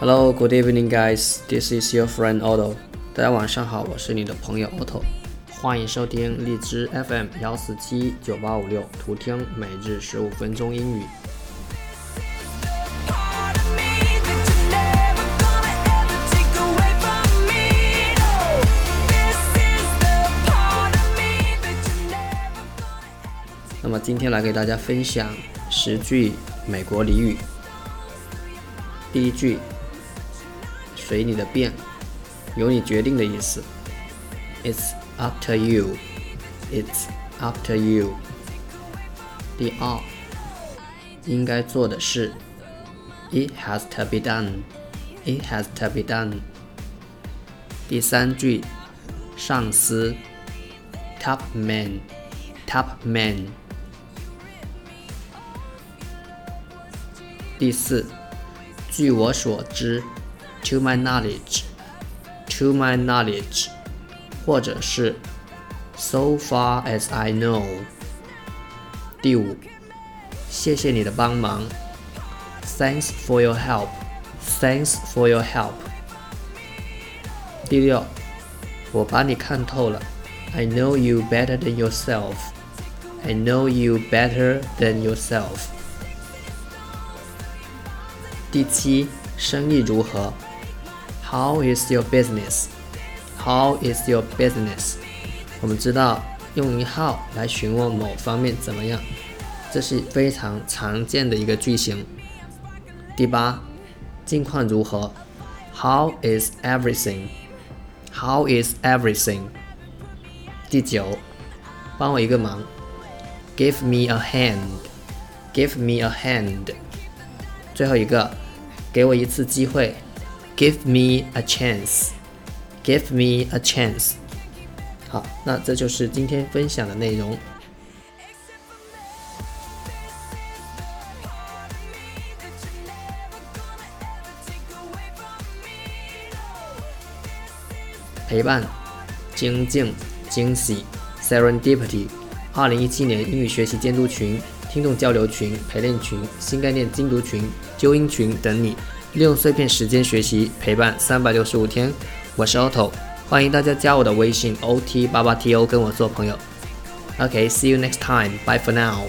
Hello, good evening, guys. This is your friend Otto. 大家晚上好，我是你的朋友 Otto，欢迎收听荔枝 FM 幺四七九八五六，图听每日十五分钟英语。那么今天来给大家分享十句美国俚语。第一句。随你的便，由你决定的意思。It's up to you. It's up to you. 第二，应该做的事。It has to be done. It has to be done. 第三句，上司。Top man. Top man. 第四，据我所知。To my knowledge, to my knowledge，或者是 So far as I know。第五，谢谢你的帮忙。Thanks for your help, thanks for your help。第六，我把你看透了。I know you better than yourself. I know you better than yourself。第七，生意如何 ？How is your business? How is your business? 我们知道用一 how 来询问某方面怎么样，这是非常常见的一个句型。第八，近况如何？How is everything? How is everything? 第九，帮我一个忙。Give me a hand. Give me a hand. 最后一个，给我一次机会。Give me a chance. Give me a chance. 好，那这就是今天分享的内容。陪伴、精进、惊喜、Serendipity。二零一七年英语学习监督群、听众交流群、陪练群、新概念精读群、纠音群等你。利用碎片时间学习，陪伴三百六十五天。我是 Otto，欢迎大家加我的微信 ot 八八 to 跟我做朋友。OK，see you next time. Bye for now.